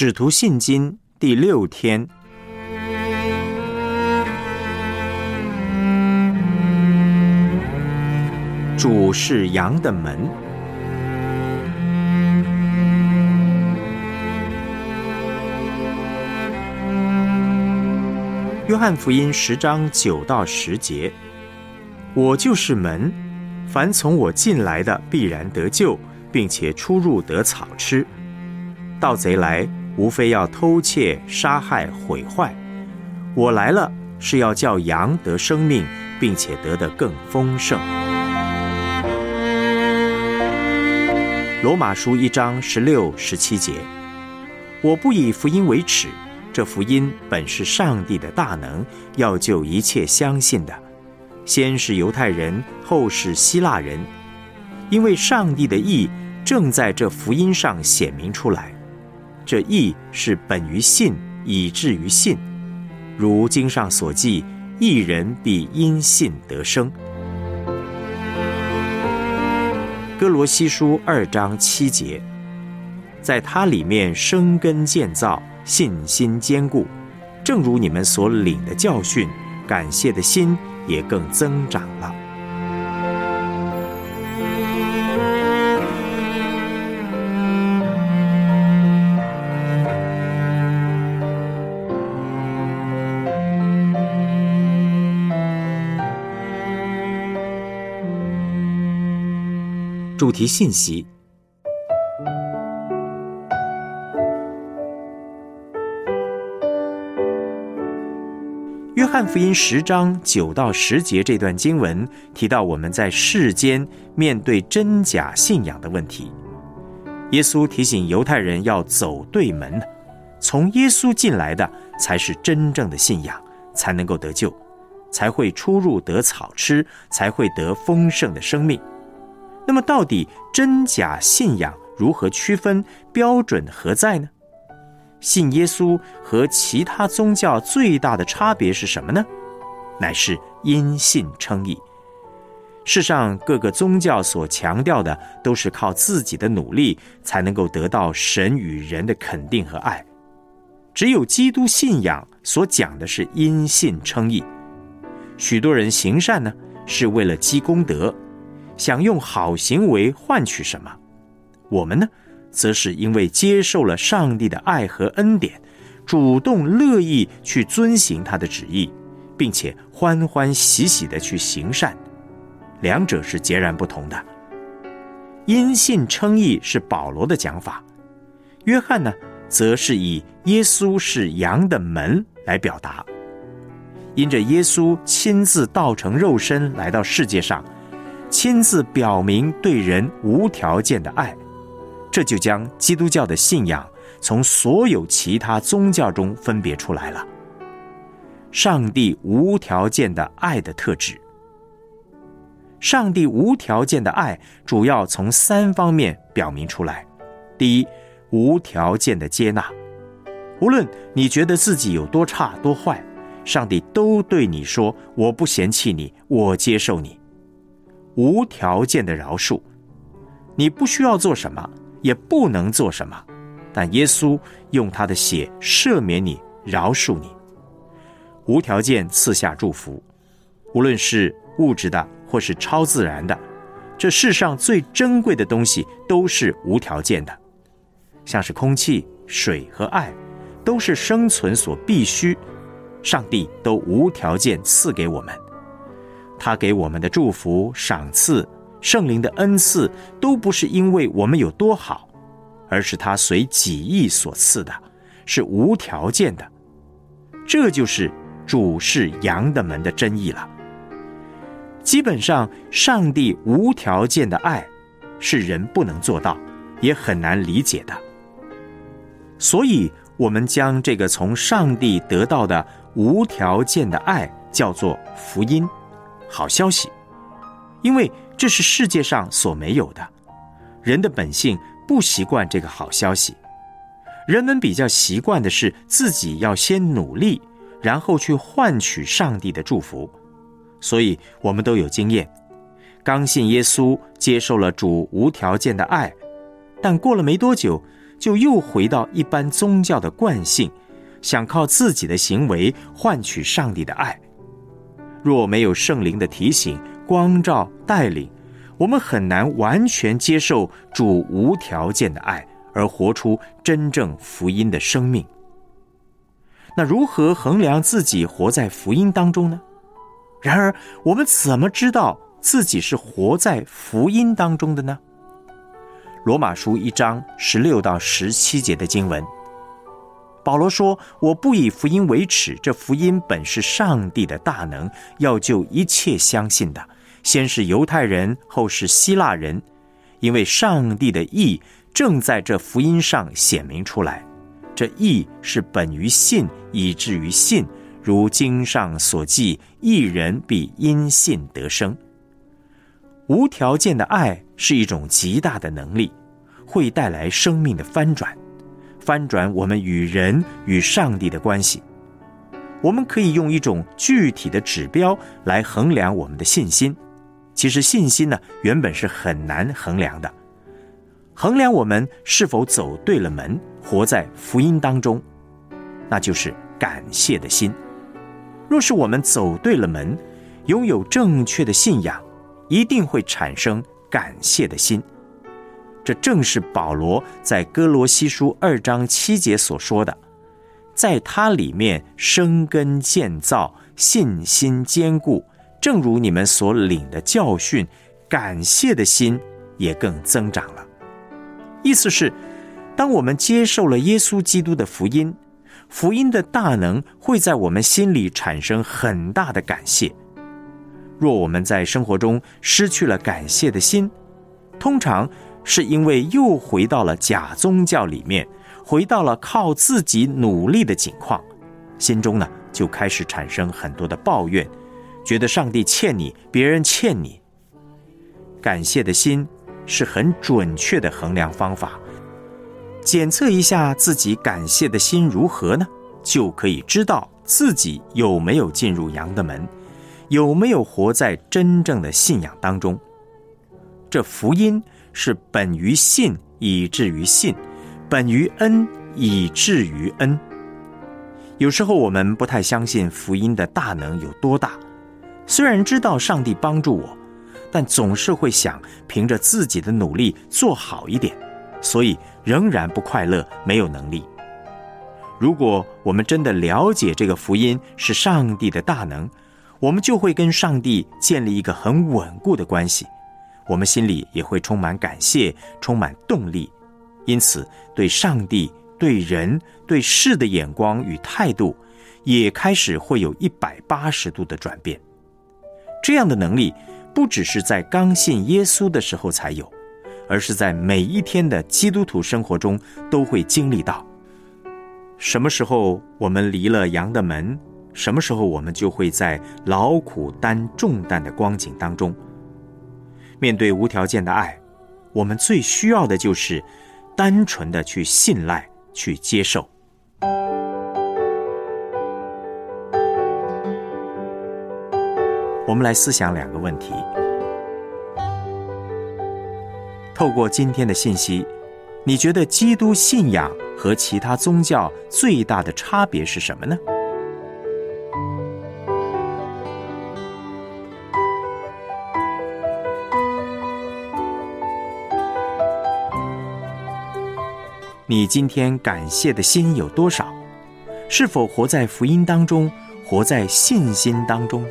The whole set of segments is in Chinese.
使徒信经第六天，主是羊的门。约翰福音十章九到十节：我就是门，凡从我进来的，必然得救，并且出入得草吃。盗贼来，无非要偷窃、杀害、毁坏。我来了，是要叫羊得生命，并且得的更丰盛。罗马书一章十六、十七节：我不以福音为耻，这福音本是上帝的大能，要救一切相信的，先是犹太人，后是希腊人，因为上帝的意正在这福音上显明出来。这义是本于信，以至于信。如经上所记，一人必因信得生。哥罗西书二章七节，在它里面生根建造，信心坚固，正如你们所领的教训，感谢的心也更增长了。主题信息：约翰福音十章九到十节这段经文提到我们在世间面对真假信仰的问题。耶稣提醒犹太人要走对门，从耶稣进来的才是真正的信仰，才能够得救，才会出入得草吃，才会得丰盛的生命。那么，到底真假信仰如何区分？标准何在呢？信耶稣和其他宗教最大的差别是什么呢？乃是因信称义。世上各个宗教所强调的，都是靠自己的努力才能够得到神与人的肯定和爱。只有基督信仰所讲的是因信称义。许多人行善呢，是为了积功德。想用好行为换取什么？我们呢，则是因为接受了上帝的爱和恩典，主动乐意去遵行他的旨意，并且欢欢喜喜的去行善，两者是截然不同的。因信称义是保罗的讲法，约翰呢，则是以耶稣是羊的门来表达。因着耶稣亲自道成肉身来到世界上。亲自表明对人无条件的爱，这就将基督教的信仰从所有其他宗教中分别出来了。上帝无条件的爱的特质，上帝无条件的爱主要从三方面表明出来：第一，无条件的接纳，无论你觉得自己有多差多坏，上帝都对你说：“我不嫌弃你，我接受你。”无条件的饶恕，你不需要做什么，也不能做什么，但耶稣用他的血赦免你，饶恕你，无条件赐下祝福，无论是物质的或是超自然的，这世上最珍贵的东西都是无条件的，像是空气、水和爱，都是生存所必须，上帝都无条件赐给我们。他给我们的祝福、赏赐、圣灵的恩赐，都不是因为我们有多好，而是他随己意所赐的，是无条件的。这就是主是羊的门的真意了。基本上，上帝无条件的爱，是人不能做到，也很难理解的。所以，我们将这个从上帝得到的无条件的爱，叫做福音。好消息，因为这是世界上所没有的。人的本性不习惯这个好消息，人们比较习惯的是自己要先努力，然后去换取上帝的祝福。所以，我们都有经验：刚信耶稣，接受了主无条件的爱，但过了没多久，就又回到一般宗教的惯性，想靠自己的行为换取上帝的爱。若没有圣灵的提醒、光照、带领，我们很难完全接受主无条件的爱，而活出真正福音的生命。那如何衡量自己活在福音当中呢？然而，我们怎么知道自己是活在福音当中的呢？罗马书一章十六到十七节的经文，保罗说：“我不以福音为耻，这福音本是上帝的大能，要救一切相信的，先是犹太人，后是希腊人，因为上帝的义正在这福音上显明出来。”这义是本于信，以至于信，如经上所记：“一人必因信得生。”无条件的爱是一种极大的能力，会带来生命的翻转，翻转我们与人与上帝的关系。我们可以用一种具体的指标来衡量我们的信心。其实信心呢，原本是很难衡量的。衡量我们是否走对了门，活在福音当中，那就是感谢的心。若是我们走对了门，拥有正确的信仰，一定会产生感谢的心。这正是保罗在哥罗西书二章七节所说的：“在他里面生根建造，信心坚固，正如你们所领的教训，感谢的心也更增长了。”意思是，当我们接受了耶稣基督的福音，福音的大能会在我们心里产生很大的感谢。若我们在生活中失去了感谢的心，通常是因为又回到了假宗教里面，回到了靠自己努力的境况，心中呢就开始产生很多的抱怨，觉得上帝欠你，别人欠你。感谢的心。是很准确的衡量方法。检测一下自己感谢的心如何呢？就可以知道自己有没有进入羊的门，有没有活在真正的信仰当中。这福音是本于信，以至于信；本于恩，以至于恩。有时候我们不太相信福音的大能有多大，虽然知道上帝帮助我。但总是会想凭着自己的努力做好一点，所以仍然不快乐，没有能力。如果我们真的了解这个福音是上帝的大能，我们就会跟上帝建立一个很稳固的关系，我们心里也会充满感谢，充满动力，因此对上帝、对人、对事的眼光与态度，也开始会有一百八十度的转变。这样的能力。不只是在刚信耶稣的时候才有，而是在每一天的基督徒生活中都会经历到。什么时候我们离了羊的门，什么时候我们就会在劳苦担重担的光景当中。面对无条件的爱，我们最需要的就是单纯的去信赖、去接受。我们来思想两个问题。透过今天的信息，你觉得基督信仰和其他宗教最大的差别是什么呢？你今天感谢的心有多少？是否活在福音当中，活在信心当中？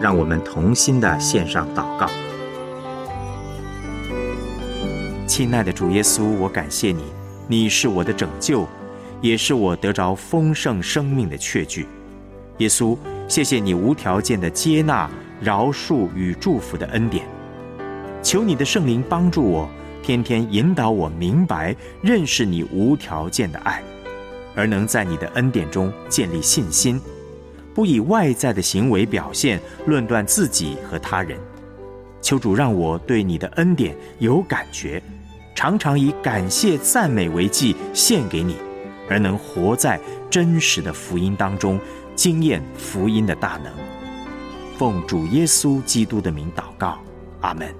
让我们同心的献上祷告，亲爱的主耶稣，我感谢你，你是我的拯救，也是我得着丰盛生命的确据。耶稣，谢谢你无条件的接纳、饶恕与祝福的恩典。求你的圣灵帮助我，天天引导我明白认识你无条件的爱，而能在你的恩典中建立信心。不以外在的行为表现论断自己和他人，求主让我对你的恩典有感觉，常常以感谢赞美为祭献给你，而能活在真实的福音当中，经验福音的大能。奉主耶稣基督的名祷告，阿门。